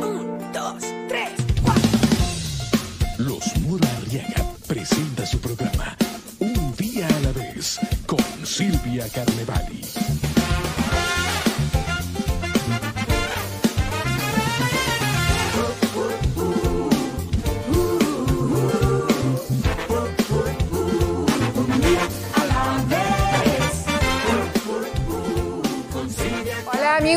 Un, dos, tres, cuatro. Los Mora Arriaga presenta su programa Un día a la vez con Silvia Carnevali.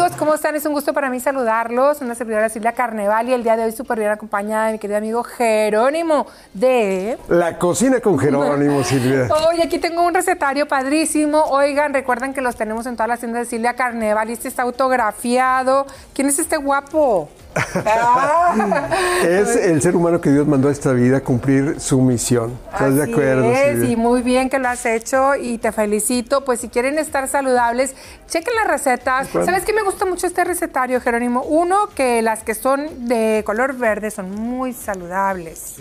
Amigos, ¿cómo están? Es un gusto para mí saludarlos. Una servidora Silvia Carneval y el día de hoy súper bien acompañada de mi querido amigo Jerónimo de... La cocina con Jerónimo, Silvia. Hoy aquí tengo un recetario padrísimo. Oigan, recuerden que los tenemos en todas las tiendas de Silvia Carneval y este está autografiado. ¿Quién es este guapo? Es el ser humano que Dios mandó a esta vida a cumplir su misión. ¿Estás de acuerdo, es, y muy bien que lo has hecho y te felicito. Pues si quieren estar saludables, chequen las recetas. ¿Sabes qué me gusta mucho este recetario, Jerónimo? Uno, que las que son de color verde son muy saludables.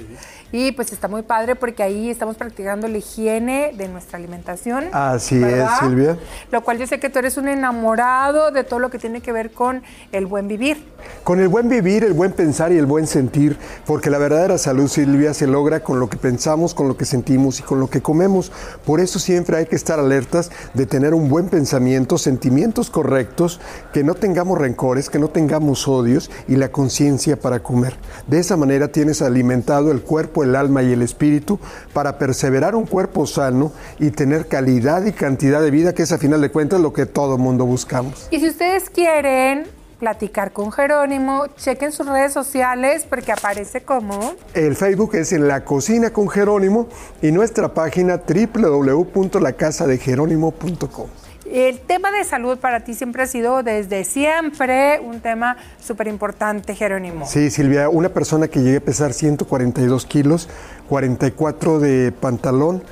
Y pues está muy padre porque ahí estamos practicando la higiene de nuestra alimentación. Así ¿verdad? es, Silvia. Lo cual yo sé que tú eres un enamorado de todo lo que tiene que ver con el buen vivir. Con el buen vivir, el buen pensar y el buen sentir, porque la verdadera salud, Silvia, se logra con lo que pensamos, con lo que sentimos y con lo que comemos. Por eso siempre hay que estar alertas de tener un buen pensamiento, sentimientos correctos, que no tengamos rencores, que no tengamos odios y la conciencia para comer. De esa manera tienes alimentado el cuerpo, el alma y el espíritu para perseverar un cuerpo sano y tener calidad y cantidad de vida, que es a final de cuentas lo que todo mundo buscamos. Y si ustedes quieren platicar con Jerónimo, chequen sus redes sociales porque aparece como... El Facebook es en La Cocina con Jerónimo y nuestra página www.lacasadejerónimo.com. El tema de salud para ti siempre ha sido desde siempre un tema súper importante, Jerónimo. Sí, Silvia, una persona que llegue a pesar 142 kilos, 44 de pantalón,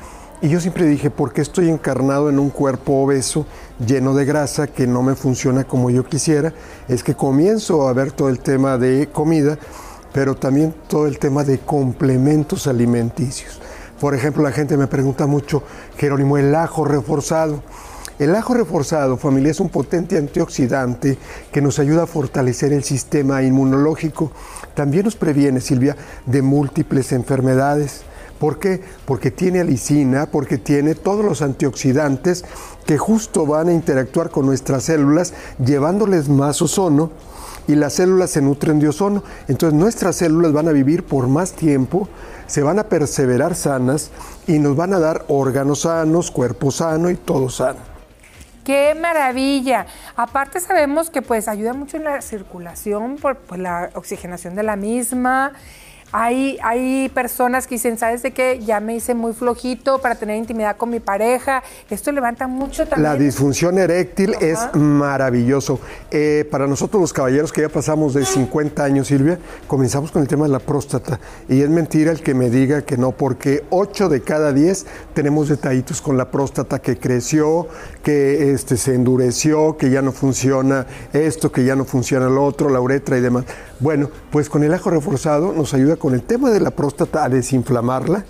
y yo siempre dije, ¿por qué estoy encarnado en un cuerpo obeso, lleno de grasa, que no me funciona como yo quisiera? Es que comienzo a ver todo el tema de comida, pero también todo el tema de complementos alimenticios. Por ejemplo, la gente me pregunta mucho, Jerónimo, el ajo reforzado. El ajo reforzado, familia, es un potente antioxidante que nos ayuda a fortalecer el sistema inmunológico. También nos previene, Silvia, de múltiples enfermedades. ¿Por qué? Porque tiene alicina, porque tiene todos los antioxidantes que justo van a interactuar con nuestras células, llevándoles más ozono y las células se nutren de ozono. Entonces nuestras células van a vivir por más tiempo, se van a perseverar sanas y nos van a dar órganos sanos, cuerpo sano y todo sano. ¡Qué maravilla! Aparte sabemos que pues ayuda mucho en la circulación por pues, la oxigenación de la misma. Hay, hay personas que dicen, ¿sabes de qué? Ya me hice muy flojito para tener intimidad con mi pareja. Esto levanta mucho también. La disfunción eréctil es maravilloso. Eh, para nosotros los caballeros que ya pasamos de 50 años, Silvia, comenzamos con el tema de la próstata. Y es mentira el que me diga que no, porque 8 de cada 10 tenemos detallitos con la próstata que creció, que este, se endureció, que ya no funciona esto, que ya no funciona lo otro, la uretra y demás. Bueno, pues con el ajo reforzado nos ayuda con el tema de la próstata a desinflamarla,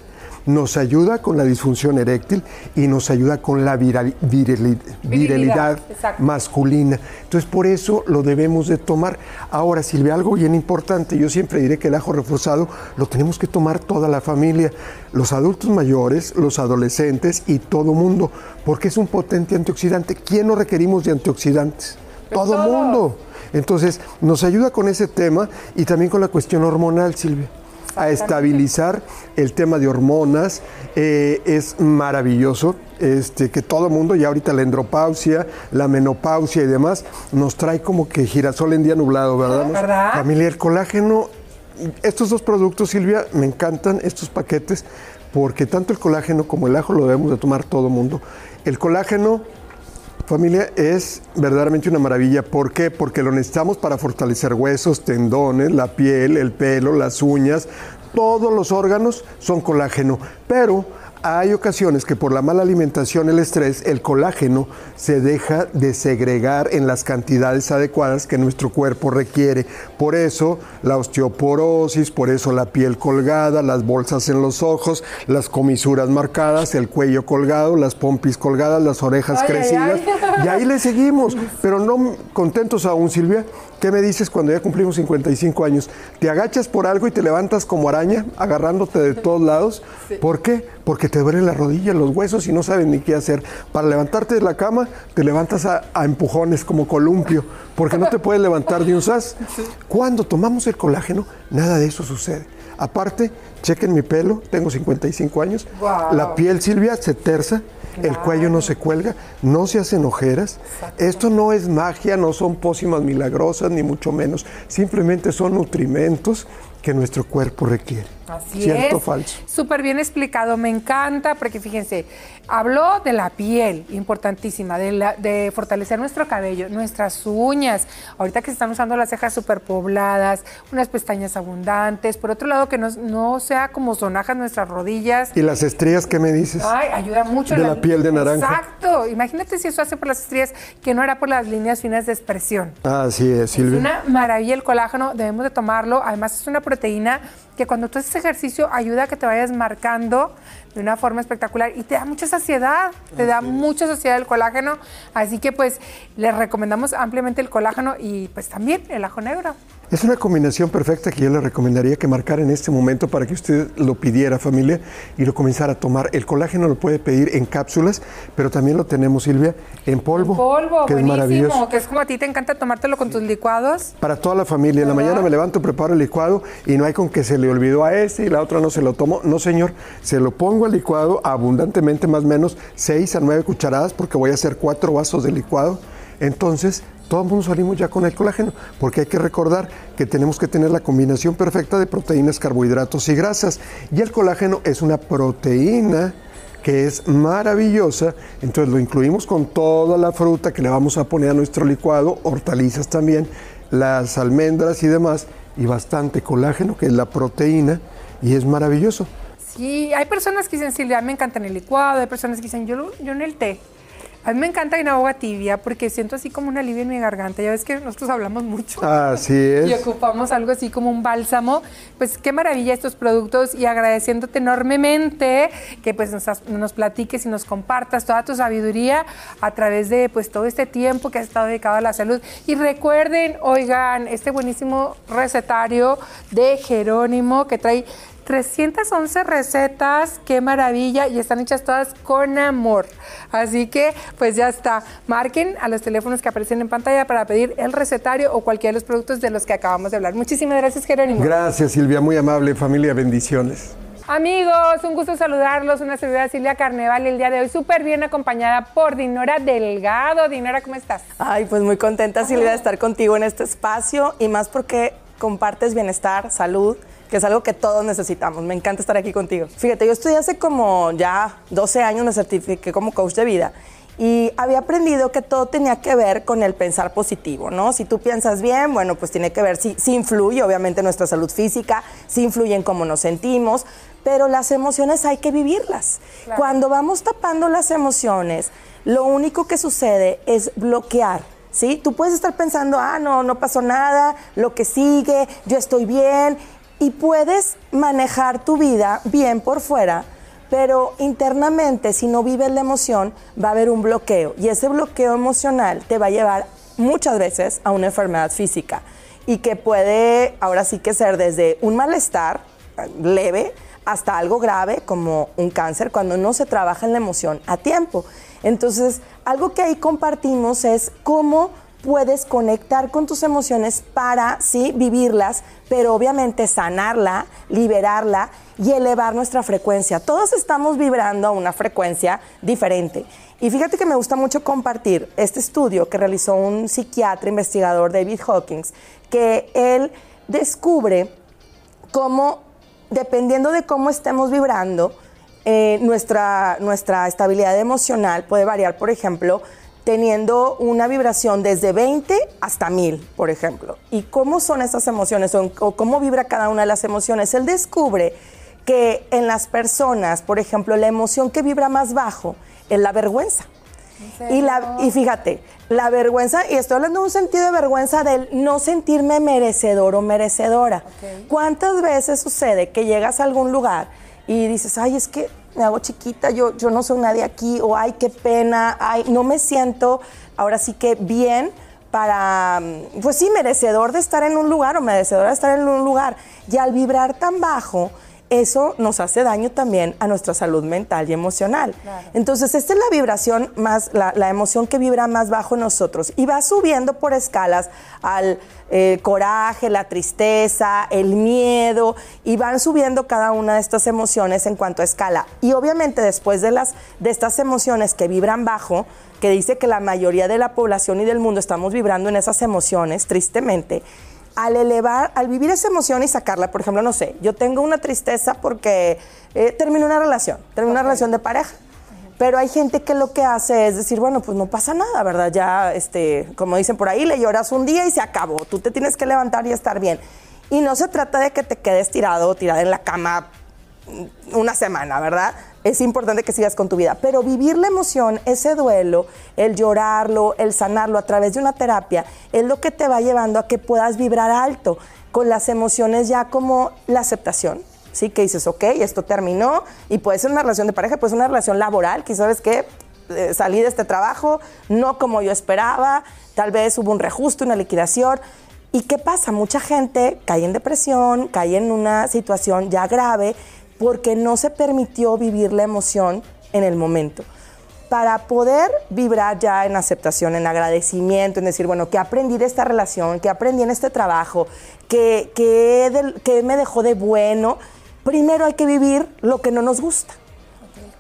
nos ayuda con la disfunción eréctil y nos ayuda con la viral- virili- virilidad masculina. Entonces, por eso lo debemos de tomar. Ahora, Silvia, algo bien importante, yo siempre diré que el ajo reforzado lo tenemos que tomar toda la familia, los adultos mayores, los adolescentes y todo mundo, porque es un potente antioxidante. ¿Quién no requerimos de antioxidantes? Todo todos. mundo. Entonces, nos ayuda con ese tema y también con la cuestión hormonal, Silvia. A estabilizar el tema de hormonas. eh, es maravilloso este, que todo el mundo, ya ahorita la andropausia, la menopausia y demás, nos trae como que girasol en día nublado, ¿verdad? ¿Verdad? Familia, el colágeno, estos dos productos, Silvia, me encantan, estos paquetes, porque tanto el colágeno como el ajo lo debemos de tomar todo el mundo. El colágeno Familia, es verdaderamente una maravilla. ¿Por qué? Porque lo necesitamos para fortalecer huesos, tendones, la piel, el pelo, las uñas. Todos los órganos son colágeno. Pero hay ocasiones que por la mala alimentación, el estrés, el colágeno se deja de segregar en las cantidades adecuadas que nuestro cuerpo requiere. Por eso la osteoporosis, por eso la piel colgada, las bolsas en los ojos, las comisuras marcadas, el cuello colgado, las pompis colgadas, las orejas Ay, ay, crecidas. ay. Y ahí le seguimos, pero no contentos aún, Silvia. ¿Qué me dices cuando ya cumplimos 55 años? ¿Te agachas por algo y te levantas como araña, agarrándote de todos lados? ¿Por qué? Porque te duelen las rodillas, los huesos y no sabes ni qué hacer. Para levantarte de la cama, te levantas a, a empujones como columpio, porque no te puedes levantar de un sas. Cuando tomamos el colágeno, nada de eso sucede. Aparte, chequen mi pelo, tengo 55 años. Guau. La piel, Silvia, se terza, el cuello no se cuelga, no se hacen ojeras. Esto no es magia, no son pócimas milagrosas, ni mucho menos. Simplemente son nutrimentos que nuestro cuerpo requiere. Así ¿Cierto o es. falso? Súper bien explicado, me encanta, porque fíjense, habló de la piel, importantísima, de, la- de fortalecer nuestro cabello, nuestras uñas, ahorita que se están usando las cejas súper pobladas, unas pestañas abundantes, por otro lado que no, no sea como sonajas nuestras rodillas. ¿Y las estrías qué me dices? Ay, ayuda mucho. De la piel de naranja. Exacto. Imagínate si eso hace por las estrías, que no era por las líneas finas de expresión. Así es, Es Silvia. una maravilla el colágeno, debemos de tomarlo. Además es una proteína que cuando tú haces ejercicio ayuda a que te vayas marcando de una forma espectacular y te da mucha saciedad, te da mucha saciedad el colágeno. Así que pues les recomendamos ampliamente el colágeno y pues también el ajo negro. Es una combinación perfecta que yo le recomendaría que marcara en este momento para que usted lo pidiera, familia, y lo comenzara a tomar. El colágeno lo puede pedir en cápsulas, pero también lo tenemos, Silvia, en polvo, Polvo, que es buenísimo, maravilloso. que es como a ti te encanta tomártelo con tus licuados. Para toda la familia. En la mañana me levanto, preparo el licuado y no hay con que se le olvidó a este y la otra no se lo tomo. No, señor, se lo pongo al licuado abundantemente, más o menos 6 a 9 cucharadas, porque voy a hacer cuatro vasos de licuado. Entonces, todo el mundo salimos ya con el colágeno, porque hay que recordar que tenemos que tener la combinación perfecta de proteínas, carbohidratos y grasas. Y el colágeno es una proteína que es maravillosa, entonces lo incluimos con toda la fruta que le vamos a poner a nuestro licuado, hortalizas también, las almendras y demás, y bastante colágeno, que es la proteína, y es maravilloso. Sí, hay personas que dicen, Silvia, me encanta en el licuado, hay personas que dicen, yo, yo en el té. A mí me encanta en agua tibia porque siento así como un alivio en mi garganta. Ya ves que nosotros hablamos mucho. Así Y es. ocupamos algo así como un bálsamo. Pues qué maravilla estos productos y agradeciéndote enormemente que pues nos, nos platiques y nos compartas toda tu sabiduría a través de pues todo este tiempo que has estado dedicado a la salud. Y recuerden, oigan, este buenísimo recetario de Jerónimo que trae 311 recetas, qué maravilla, y están hechas todas con amor. Así que, pues ya está. Marquen a los teléfonos que aparecen en pantalla para pedir el recetario o cualquiera de los productos de los que acabamos de hablar. Muchísimas gracias, Jerónimo. Gracias, Silvia, muy amable, familia, bendiciones. Amigos, un gusto saludarlos. Una servidora Silvia Carneval el día de hoy, súper bien acompañada por Dinora Delgado. Dinora, ¿cómo estás? Ay, pues muy contenta, Silvia, de estar contigo en este espacio y más porque compartes bienestar, salud, que es algo que todos necesitamos. Me encanta estar aquí contigo. Fíjate, yo estudié hace como ya 12 años, me certifiqué como coach de vida y había aprendido que todo tenía que ver con el pensar positivo, ¿no? Si tú piensas bien, bueno, pues tiene que ver, sí, sí influye obviamente en nuestra salud física, sí influye en cómo nos sentimos, pero las emociones hay que vivirlas. Cuando vamos tapando las emociones, lo único que sucede es bloquear. ¿Sí? Tú puedes estar pensando, ah, no, no pasó nada, lo que sigue, yo estoy bien, y puedes manejar tu vida bien por fuera, pero internamente, si no vives la emoción, va a haber un bloqueo, y ese bloqueo emocional te va a llevar muchas veces a una enfermedad física, y que puede, ahora sí que ser desde un malestar leve hasta algo grave como un cáncer cuando no se trabaja en la emoción a tiempo. Entonces, algo que ahí compartimos es cómo puedes conectar con tus emociones para, sí, vivirlas, pero obviamente sanarla, liberarla y elevar nuestra frecuencia. Todos estamos vibrando a una frecuencia diferente. Y fíjate que me gusta mucho compartir este estudio que realizó un psiquiatra investigador, David Hawkins, que él descubre cómo, dependiendo de cómo estemos vibrando, eh, nuestra, nuestra estabilidad emocional puede variar, por ejemplo, teniendo una vibración desde 20 hasta 1000, por ejemplo. ¿Y cómo son esas emociones o, o cómo vibra cada una de las emociones? Él descubre que en las personas, por ejemplo, la emoción que vibra más bajo es la vergüenza. Y, la, y fíjate, la vergüenza, y estoy hablando de un sentido de vergüenza del no sentirme merecedor o merecedora. ¿Cuántas veces sucede que llegas a algún lugar y dices, ay, es que me hago chiquita, yo, yo no soy nadie aquí, o ay, qué pena, ay, no me siento ahora sí que bien para, mm, pues sí, merecedor de estar en un lugar o merecedor de estar en un lugar. Y al vibrar tan bajo, eso nos hace daño también a nuestra salud mental y emocional. Entonces, esta es la vibración más, la, la, emoción que vibra más bajo en nosotros y va subiendo por escalas al eh, coraje, la tristeza, el miedo y van subiendo cada una de estas emociones en cuanto a escala. Y obviamente después de, las, de estas emociones que vibran bajo, que dice que la mayoría de la población y del mundo estamos vibrando en esas emociones, tristemente, al elevar, al vivir esa emoción y sacarla, por ejemplo, no sé, yo tengo una tristeza porque eh, termino una relación, termino una relación de pareja. Pero hay gente que lo que hace es decir, bueno, pues no pasa nada, ¿verdad? Ya, este, como dicen por ahí, le lloras un día y se acabó. Tú te tienes que levantar y estar bien. Y no se trata de que te quedes tirado o tirada en la cama una semana, ¿verdad? Es importante que sigas con tu vida. Pero vivir la emoción, ese duelo, el llorarlo, el sanarlo a través de una terapia, es lo que te va llevando a que puedas vibrar alto con las emociones ya como la aceptación. Sí, que dices, ok, esto terminó y puede ser una relación de pareja, puede ser una relación laboral, que sabes que eh, salí de este trabajo, no como yo esperaba, tal vez hubo un reajuste, una liquidación. ¿Y qué pasa? Mucha gente cae en depresión, cae en una situación ya grave porque no se permitió vivir la emoción en el momento. Para poder vibrar ya en aceptación, en agradecimiento, en decir, bueno, ¿qué aprendí de esta relación? ¿Qué aprendí en este trabajo? ¿Qué, qué, me dejó de bueno? Primero hay que vivir lo que no nos gusta.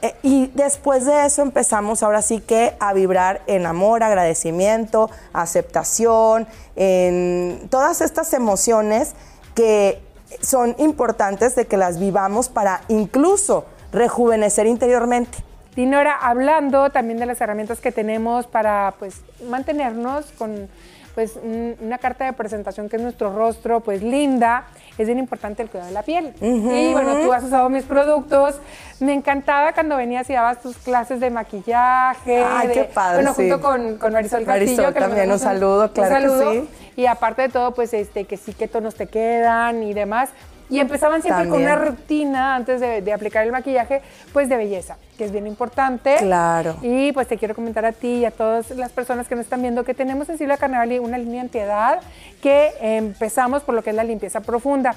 Eh, y después de eso empezamos ahora sí que a vibrar en amor, agradecimiento, aceptación, en todas estas emociones que son importantes de que las vivamos para incluso rejuvenecer interiormente. Dinora, hablando también de las herramientas que tenemos para pues mantenernos con pues una carta de presentación que es nuestro rostro pues linda, es bien importante el cuidado de la piel. Y bueno, tú has usado mis productos. Me encantaba cuando venías y dabas tus clases de maquillaje. Ay, qué padre. Bueno, junto con, con Marisol Castillo. Marisol también, un saludo, claro un saludo. que sí. Y aparte de todo, pues este, que sí, qué tonos te quedan y demás. Y empezaban siempre con una rutina antes de, aplicar el maquillaje, pues de belleza, que es bien importante. Claro. Y pues te quiero comentar a ti y a todas las personas que nos están viendo que tenemos en Silvia Carnevali una línea antiedad que empezamos por lo que es la limpieza profunda.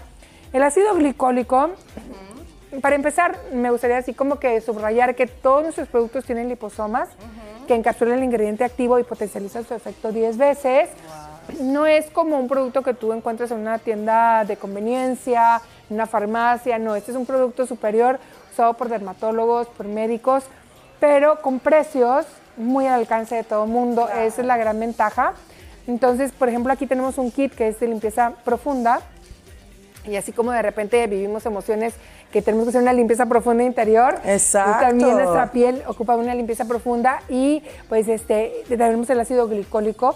El ácido glicólico, para empezar, me gustaría así como que subrayar que todos nuestros productos tienen liposomas que encapsulan el ingrediente activo y potencializan su efecto 10 veces no es como un producto que tú encuentras en una tienda de conveniencia, en una farmacia, no, este es un producto superior usado por dermatólogos, por médicos, pero con precios muy al alcance de todo mundo, esa es la gran ventaja. Entonces, por ejemplo, aquí tenemos un kit que es de limpieza profunda, y así como de repente vivimos emociones que tenemos que hacer una limpieza profunda interior, Exacto. también nuestra piel ocupa una limpieza profunda y pues este tenemos el ácido glicólico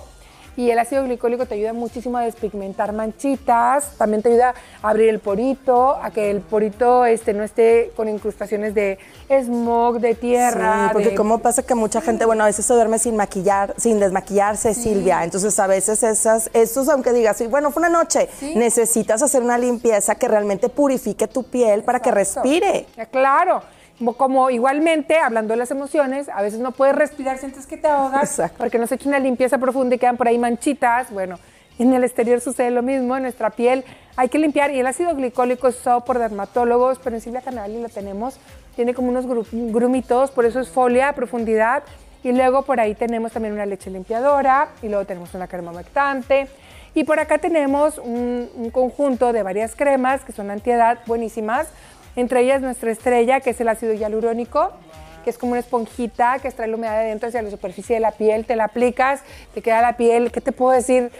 y el ácido glicólico te ayuda muchísimo a despigmentar manchitas, también te ayuda a abrir el porito, a que el porito este, no esté con incrustaciones de smog, de tierra. Sí, porque como pasa que mucha gente, bueno, a veces se duerme sin maquillar, sin desmaquillarse, Silvia. Entonces a veces esas, esos, aunque digas, bueno, fue una noche, necesitas hacer una limpieza que realmente purifique tu piel para que respire. Claro como igualmente, hablando de las emociones, a veces no puedes respirar, sientes que te ahogas, porque no se echa una limpieza profunda y quedan por ahí manchitas. Bueno, en el exterior sucede lo mismo, en nuestra piel hay que limpiar. Y el ácido glicólico es usado por dermatólogos, pero en Silvia Canali lo tenemos. Tiene como unos grumitos, por eso es folia a profundidad. Y luego por ahí tenemos también una leche limpiadora y luego tenemos una crema humectante. Y por acá tenemos un, un conjunto de varias cremas que son antiedad buenísimas entre ellas nuestra estrella, que es el ácido hialurónico, que es como una esponjita que extrae la humedad de dentro hacia la superficie de la piel, te la aplicas, te queda la piel, ¿qué te puedo decir?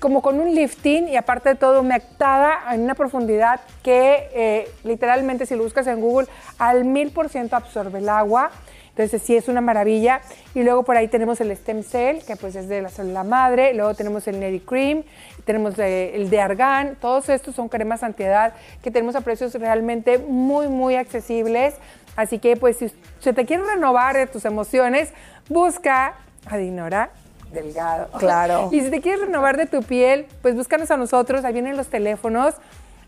Como con un lifting y aparte de todo humectada en una profundidad que eh, literalmente si lo buscas en Google al mil por ciento absorbe el agua. Entonces sí es una maravilla. Y luego por ahí tenemos el stem cell, que pues es de la célula madre. Luego tenemos el Neri Cream, tenemos eh, el de Argan. Todos estos son cremas antiedad que tenemos a precios realmente muy, muy accesibles. Así que pues si se te quiere renovar de tus emociones, busca a Dinora Delgado. Claro. Y si te quieres renovar de tu piel, pues búscanos a nosotros. Ahí vienen los teléfonos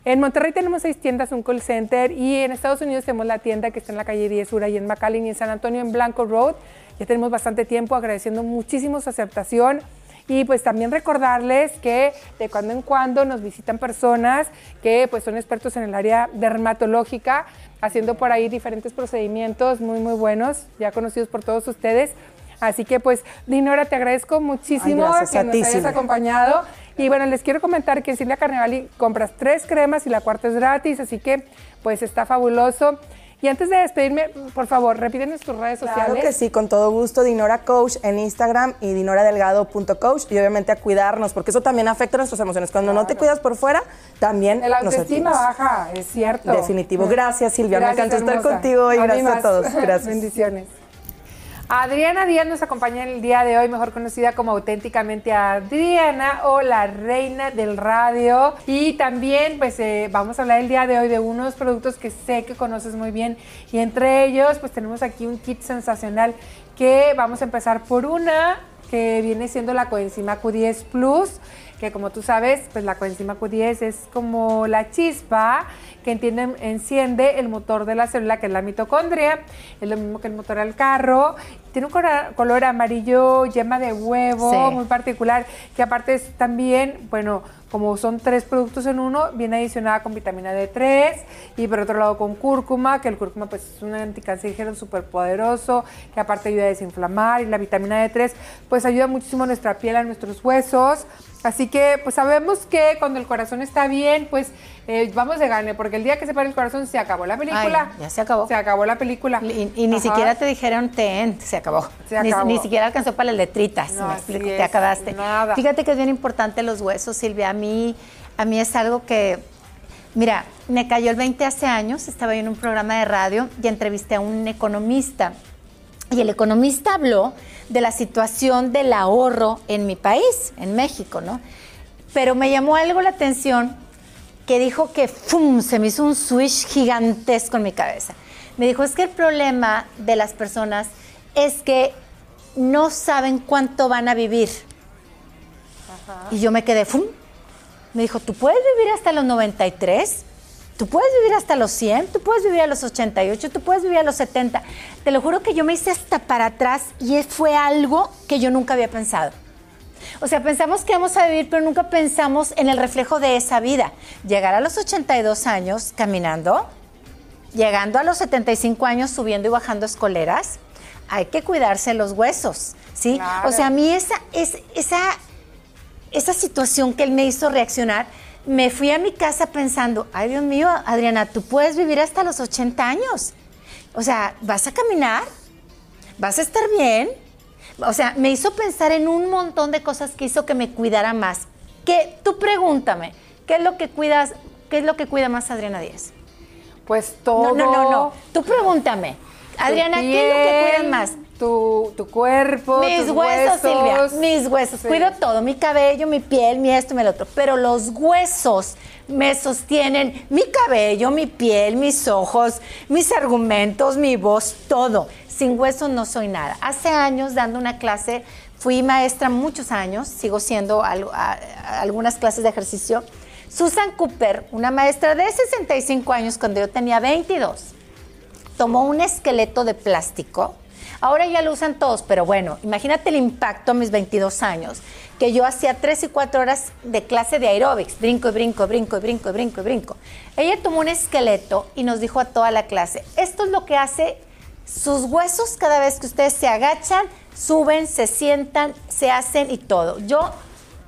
En Monterrey tenemos seis tiendas, un call center y en Estados Unidos tenemos la tienda que está en la calle 10 Sur y en McAllen y en San Antonio en Blanco Road. Ya tenemos bastante tiempo agradeciendo muchísimo su aceptación. Y pues también recordarles que de cuando en cuando nos visitan personas que pues son expertos en el área dermatológica, haciendo por ahí diferentes procedimientos muy muy buenos, ya conocidos por todos ustedes. Así que pues, Dinora, te agradezco muchísimo Ay, que nos hayas acompañado. Y bueno, les quiero comentar que en Silvia Carnevali compras tres cremas y la cuarta es gratis, así que pues está fabuloso. Y antes de despedirme, por favor, repítenos tus redes Claro sociales. que sí, con todo gusto. Dinora Coach en Instagram y dinoradelgado.coach. Y obviamente a cuidarnos, porque eso también afecta nuestras emociones. Cuando no te cuidas por fuera, también El autoestima baja, es cierto. Definitivo. Gracias, Silvia. Me encantó estar contigo mí Gracias a todos. Gracias. Bendiciones. Adriana Díaz nos acompaña el día de hoy, mejor conocida como auténticamente Adriana o la reina del radio. Y también, pues, eh, vamos a hablar el día de hoy de unos productos que sé que conoces muy bien. Y entre ellos, pues, tenemos aquí un kit sensacional que vamos a empezar por una que viene siendo la coenzima Q10 Plus, que como tú sabes, pues la coenzima Q10 es como la chispa que entiende- enciende el motor de la célula, que es la mitocondria, es lo mismo que el motor al carro, tiene un color amarillo, yema de huevo, Sí. muy particular, que aparte es también, bueno, como son tres productos en uno, viene adicionada con vitamina D3 y por otro lado con cúrcuma, que el cúrcuma pues es un anticancerígeno súper poderoso, que aparte ayuda a desinflamar y la vitamina D3 pues ayuda muchísimo a nuestra piel, a nuestros huesos. Así que pues sabemos que cuando el corazón está bien, pues eh, vamos de gane, porque el día que se para el corazón se acabó la película. Ay, ya se acabó. Se acabó la película. Y, y ni Ajá. siquiera te dijeron ten, se acabó. Se Ni- acabó. Ni, siquiera alcanzó para las letritas, No, me explico, es, te acabaste. nada. Fíjate que es bien importante los huesos, Silvia. A mí, a mí es algo que, mira, me cayó el 20 hace años, estaba yo en un programa de radio y entrevisté a un economista. Y el economista habló de la situación del ahorro en mi país, en México, ¿no? Pero me llamó algo la atención que dijo que ¡fum! se me hizo un switch gigantesco en mi cabeza. Me dijo, es que el problema de las personas es que no saben cuánto van a vivir. Y yo me quedé, ¡fum! Me dijo, ¿tú puedes vivir hasta los 93? Tú puedes vivir hasta los 100, tú puedes vivir a los 88, tú puedes vivir a los 70. Te lo juro que yo me hice hasta para atrás y fue algo que yo nunca había pensado. O sea, pensamos que vamos a vivir, pero nunca pensamos en el reflejo de esa vida. Llegar a los 82 años caminando, llegando a los 75 años subiendo y bajando escoleras, hay que cuidarse los huesos, ¿sí? Claro. O sea, a mí esa, es, esa, esa situación que él me hizo reaccionar, me fui a mi casa pensando, ay Dios mío, Adriana, tú puedes vivir hasta los 80 años. O sea, vas a caminar, vas a estar bien. O sea, me hizo pensar en un montón de cosas que hizo que me cuidara más. Que tú pregúntame, ¿qué es lo que cuidas? ¿Qué es lo que cuida más Adriana Díaz? Pues todo. No, no, no, no. Tú pregúntame. Adriana, ¿qué es lo que cuidas más? Tu, tu cuerpo, Mis tus huesos, Silvia, mis huesos. Sí. Cuido todo, mi cabello, mi piel, mi esto, mi el otro. Pero los huesos me sostienen mi cabello, mi piel, mis ojos, mis argumentos, mi voz, todo. Sin huesos no soy nada. Hace años, dando una clase, fui maestra muchos años, sigo siendo algunas clases de ejercicio. Susan Cooper, una maestra de 65 años, cuando yo tenía 22, tomó un esqueleto de plástico. Ahora ya lo usan todos, pero bueno, imagínate el impacto a mis 22 años, que yo hacía 3 y 4 horas de clase de aeróbics, brinco y brinco, brinco y brinco y brinco y brinco. Ella tomó un esqueleto y nos dijo a toda la clase, esto es lo que hace sus huesos cada vez que ustedes se agachan, suben, se sientan, se hacen y todo. Yo,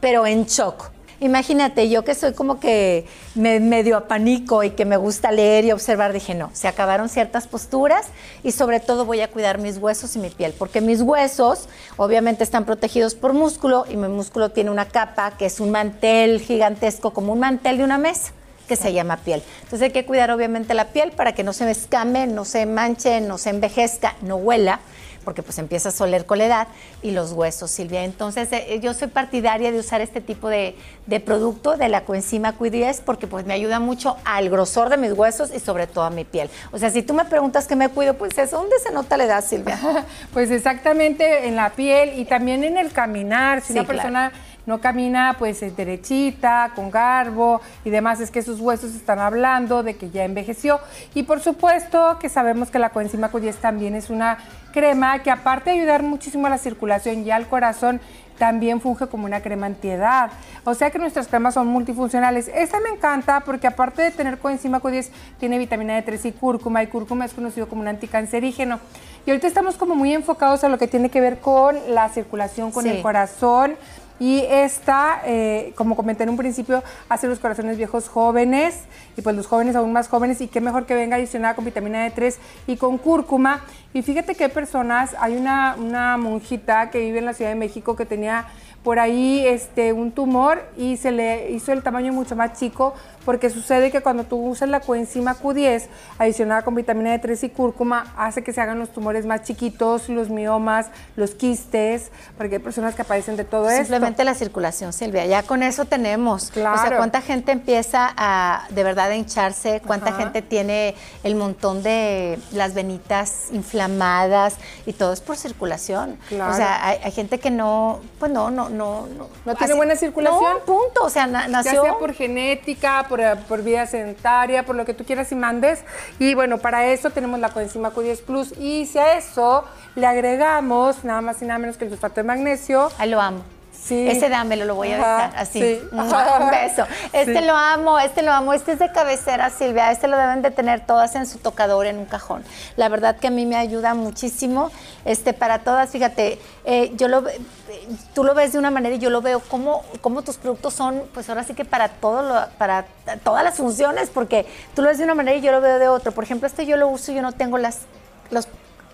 pero en shock. Imagínate, yo que soy como que me, medio apanico y que me gusta leer y observar, dije, no, se acabaron ciertas posturas y sobre todo voy a cuidar mis huesos y mi piel, porque mis huesos obviamente están protegidos por músculo y mi músculo tiene una capa que es un mantel gigantesco, como un mantel de una mesa que se llama piel. Entonces hay que cuidar obviamente la piel para que no se me escame, no se manche, no se envejezca, no huela, porque pues empieza a soler con la edad, y los huesos, Silvia. Entonces eh, yo soy partidaria de usar este tipo de, de producto de la coenzima Q10 porque pues me ayuda mucho al grosor de mis huesos y sobre todo a mi piel. O sea, si tú me preguntas qué me cuido, pues eso, ¿dónde se nota la edad, Silvia? Pues exactamente en la piel y también en el caminar. Si Sí, una claro. No camina pues eh, derechita, con garbo y demás, es que sus huesos están hablando de que ya envejeció. Y por supuesto que sabemos que la coenzima Q10 también es una crema que aparte de ayudar muchísimo a la circulación y al corazón, también funge como una crema antiedad. O sea que nuestras cremas son multifuncionales. Esta me encanta porque aparte de tener coenzima Q10, tiene vitamina D3 y cúrcuma, y cúrcuma es conocido como un anticancerígeno. Y ahorita estamos como muy enfocados a lo que tiene que ver con la circulación, con Sí. el corazón. Y esta, eh, como comenté en un principio, hace los corazones viejos jóvenes y pues los jóvenes aún más jóvenes y qué mejor que venga adicionada con vitamina D3 y con cúrcuma. Y fíjate que hay personas, hay una, una monjita que vive en la Ciudad de México que tenía por ahí este, un tumor y se le hizo el tamaño mucho más chico porque sucede que cuando tú usas la coenzima Q10 adicionada con vitamina D3 y cúrcuma hace que se hagan los tumores más chiquitos, los miomas, los quistes, porque hay personas que padecen de todo esto. Simplemente la circulación, Silvia. Ya con eso tenemos. O sea, Claro. cuánta gente empieza a de verdad a hincharse, cuánta Ajá. gente tiene el montón de las venitas inflamadas y todo es por circulación. Claro. O sea, hay, hay gente que no, pues no, no, no, no. ¿No tiene buena circulación? No, punto. O sea, na- nació. Ya sea por genética, por, por vía sedentaria, por lo que tú quieras y mandes. Y bueno, para eso tenemos la coenzima Q10 Plus. Y si a eso le agregamos nada más y nada menos que el sulfato de magnesio. Ay, lo amo. Sí. Ese dámelo, lo voy a Ajá, besar así. sí. Un beso. Este Sí. lo amo, este lo amo. Este es de cabecera, Silvia. Este lo deben de tener todas en su tocador, en un cajón. La verdad que a mí me ayuda muchísimo. Este, para todas, fíjate, eh, yo lo ve- tú lo ves de una manera y yo lo veo como, como tus productos son, pues ahora sí que para todo lo- para todas las funciones, porque tú lo ves de una manera y yo lo veo de otra. Por ejemplo, este yo lo uso y yo no tengo las, los,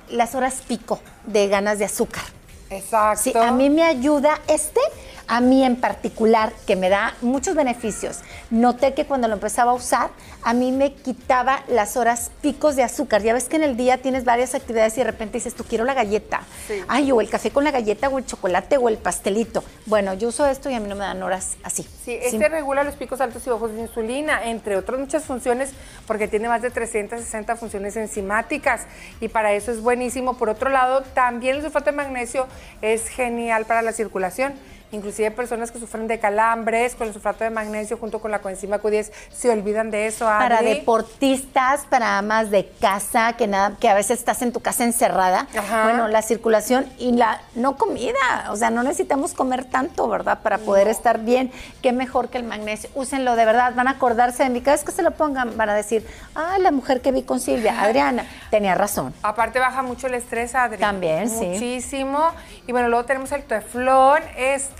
las horas pico de ganas de azúcar. Exacto. Sí, a mí me ayuda este, a mí en particular, que me da muchos beneficios. Noté que cuando lo empezaba a usar, a mí me quitaba las horas picos de azúcar. Ya ves que en el día tienes varias actividades y de repente dices, tú quiero la galleta. Sí. Ay, o el café con la galleta, o el chocolate, o el pastelito. Bueno, yo uso esto y a mí no me dan horas así. Sí, este regula los picos altos y bajos de insulina, entre otras muchas funciones, porque tiene más de 360 funciones enzimáticas y para eso es buenísimo. Por otro lado, también el sulfato de magnesio es genial para la circulación. Inclusive personas que sufren de calambres con el sulfato de magnesio junto con la coenzima Q10 se olvidan de eso. Para Adri. deportistas, para amas de casa, que nada, que a veces estás en tu casa encerrada. Ajá. Bueno, la circulación y la no comida, o sea, no necesitamos comer tanto, ¿verdad? Para poder estar bien. Qué mejor que el magnesio. Úsenlo de verdad, van a acordarse de mí. Cada vez que se lo pongan, van a decir, ah, la mujer que vi con Silvia, Adriana, tenía razón. Aparte baja mucho el estrés, Adri. También, sí. Muchísimo. Y bueno, luego tenemos el teflón, este,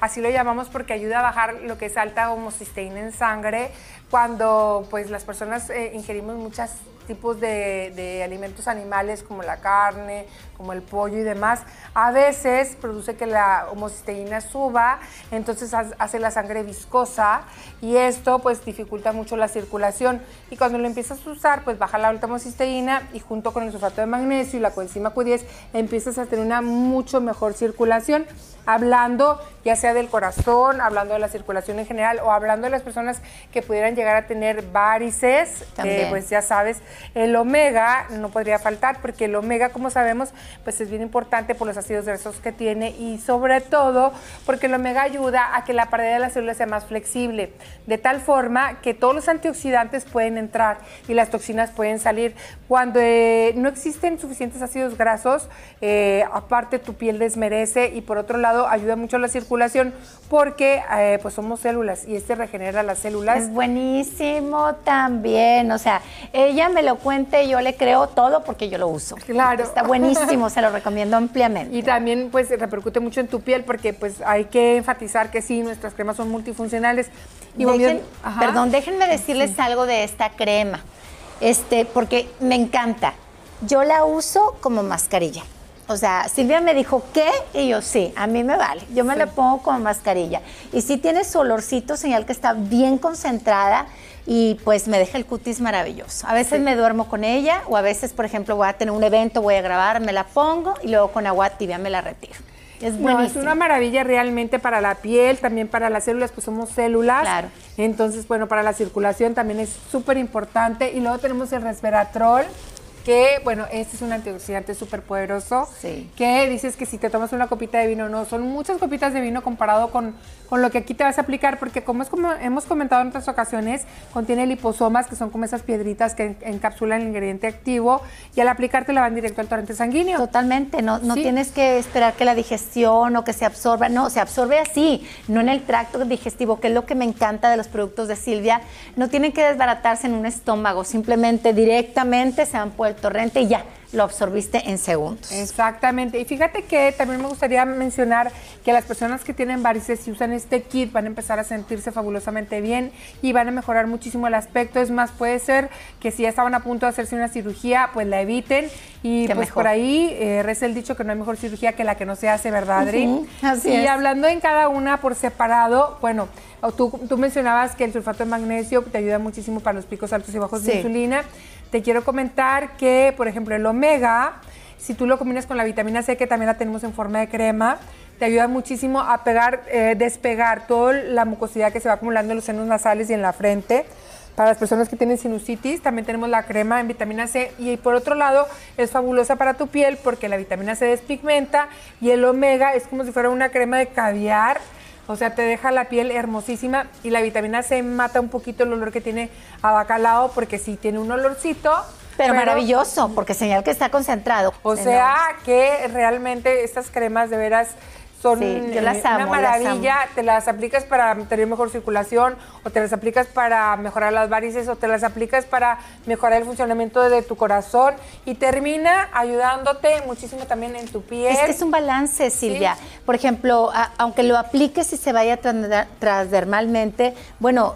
así lo llamamos porque ayuda a bajar lo que es alta homocisteína en sangre cuando pues las personas eh, ingerimos muchos tipos de, de alimentos animales como la carne, como el pollo y demás, a veces produce que la homocisteína suba, entonces ha- hace la sangre viscosa y esto pues dificulta mucho la circulación. Y cuando lo empiezas a usar pues baja la alta homocisteína y junto con el sulfato de magnesio y la coenzima Q10 empiezas a tener una mucho mejor circulación, hablando ya sea del corazón, hablando de la circulación en general o hablando de las personas que pudieran llegar a tener varices, eh, pues ya sabes, el omega no podría faltar porque el omega, como sabemos, pues es bien importante por los ácidos grasos que tiene y sobre todo porque el omega ayuda a que la pared de la célula sea más flexible, de tal forma que todos los antioxidantes pueden entrar y las toxinas pueden salir. Cuando eh, no existen suficientes ácidos grasos, eh, aparte tu piel desmerece y por otro lado ayuda mucho a la circulación porque eh, pues somos células y este regenera las células. Es buenísimo también, o sea, ella me lo cuenta y yo le creo todo porque yo lo uso. Claro. Está buenísimo, se lo recomiendo ampliamente. Y también pues repercute mucho en tu piel porque pues hay que enfatizar que sí, nuestras cremas son multifuncionales. Y Dejen- perdón, déjenme decirles algo de esta crema, este, porque me encanta. Yo la uso como mascarilla. O sea, Silvia me dijo, ¿qué? Y yo, sí, a mí me vale. Yo me la pongo como mascarilla. Y sí tiene su olorcito, señal que está bien concentrada y pues me deja el cutis maravilloso. A veces me duermo con ella o a veces, por ejemplo, voy a tener un evento, voy a grabar, me la pongo y luego con agua tibia me la retiro. Es No, es buenísimo. una maravilla realmente para la piel, también para las células, pues somos células. Claro. Entonces, bueno, para la circulación también es súper importante. Y luego tenemos el resveratrol, que, bueno, este es un antioxidante súper poderoso, Sí. que dices que si te tomas una copita de vino, no, son muchas copitas de vino comparado con, con lo que aquí te vas a aplicar, porque como, es como hemos comentado en otras ocasiones, contiene liposomas, que son como esas piedritas que en- encapsulan el ingrediente activo, y al aplicarte la van directo al torrente sanguíneo. Totalmente, no, no Sí. tienes que esperar que la digestión o que se absorba, no, se absorbe así, no en el tracto digestivo, que es lo que me encanta de los productos de Silvia. No tienen que desbaratarse en un estómago, simplemente directamente se van por el torrente y ya, lo absorbiste en segundos. Exactamente. Y fíjate que también me gustaría mencionar que las personas que tienen varices y usan este kit van a empezar a sentirse fabulosamente bien y van a mejorar muchísimo el aspecto. Es más, puede ser que si ya estaban a punto de hacerse una cirugía, pues la eviten. Y Qué pues mejor. por ahí eh, reza el dicho que no hay mejor cirugía que la que no se hace, ¿verdad, Adri? Así y es. hablando en cada una por separado, bueno, tú, tú mencionabas que el sulfato de magnesio te ayuda muchísimo para los picos altos y bajos de insulina. Te quiero comentar que, por ejemplo, el omega, si tú lo combinas con la vitamina C, que también la tenemos en forma de crema, te ayuda muchísimo a pegar, eh, despegar toda la mucosidad que se va acumulando en los senos nasales y en la frente. Para las personas que tienen sinusitis, también tenemos la crema en vitamina C. Y por otro lado, es fabulosa para tu piel porque la vitamina C despigmenta y el omega es como si fuera una crema de caviar. O sea, te deja la piel hermosísima y la vitamina C mata un poquito el olor que tiene a bacalao porque sí tiene un olorcito. Pero, maravilloso, porque señal que está concentrado. O sea, que realmente estas cremas de veras son Sí, yo las eh, una las maravilla. Te las aplicas para tener mejor circulación, o te las aplicas para mejorar las varices, o te las aplicas para mejorar el funcionamiento de tu corazón y termina ayudándote muchísimo también en tu piel. Es que es un balance, Silvia. Por ejemplo, a- aunque lo apliques y se vaya transdermalmente, bueno,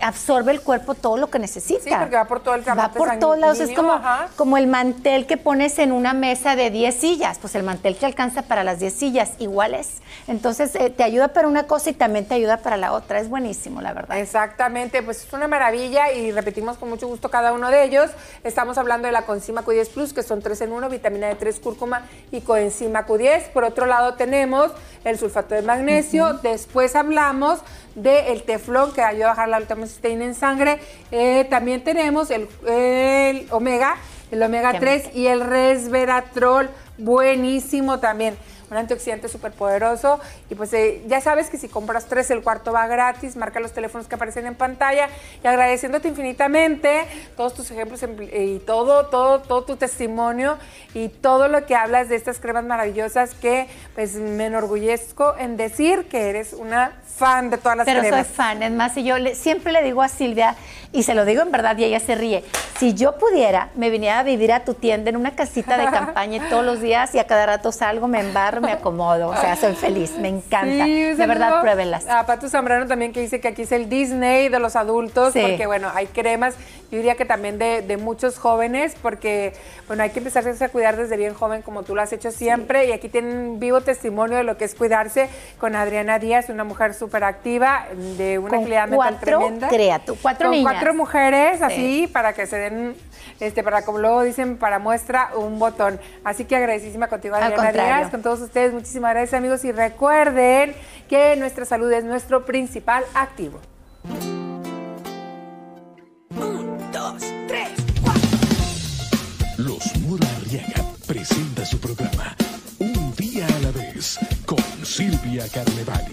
absorbe el cuerpo todo lo que necesita. Sí, porque va por todo el Va por todos lados. Es como, ajá. como el mantel que pones en una mesa de 10 sillas. Pues el mantel te alcanza para las 10 sillas, iguales. Entonces, eh, te ayuda para una cosa y también te ayuda para la otra. Es buenísimo, la verdad. Exactamente, pues es una maravilla y repetimos con mucho gusto cada uno de ellos. Estamos hablando de la coenzima Q10 Plus, que son 3 en 1, vitamina D3, cúrcuma y coenzima Q10. Por otro lado tenemos el sulfato de magnesio. Después hablamos del teflón, que ayuda a bajar la alta homocisteína en sangre. Eh, también tenemos el, el omega, el omega Qué 3 y el resveratrol, buenísimo también un antioxidante súper poderoso. Y pues eh, ya sabes que si compras tres, el cuarto va gratis. Marca los teléfonos que aparecen en pantalla. Y agradeciéndote infinitamente todos tus ejemplos en- y todo, todo, todo tu testimonio y todo lo que hablas de estas cremas maravillosas que pues me enorgullezco en decir que eres una fan de todas las Pero soy cremas. fan, es más, y yo le- siempre le digo a Silvia, y se lo digo en verdad, y ella se ríe, si yo pudiera, me viniera a vivir a tu tienda en una casita de campaña y todos los días y a cada rato salgo, me embarro, me acomodo, o sea, soy feliz, me encanta. Sí, de verdad, pruébenlas. A Pato Zambrano también que dice que aquí es el Disney de los adultos, Sí. porque bueno, hay cremas, yo diría que también de, de muchos jóvenes, porque bueno, hay que empezarse a cuidar desde bien joven como tú lo has hecho siempre, y aquí tienen vivo testimonio de lo que es cuidarse con Adriana Díaz, una mujer súper activa, de una Con agilidad mental cuatro tremenda. cuatro con niñas. cuatro mujeres, así, para que se den, este, para como luego dicen, para muestra un botón. Así que agradecidísima contigo, Adriana. Díaz, con todos ustedes. Muchísimas gracias, amigos. Y recuerden que nuestra salud es nuestro principal activo. Un, dos, tres, cuatro. Los Mora Arriaga presenta su programa Un día a la vez con Silvia Carnevali.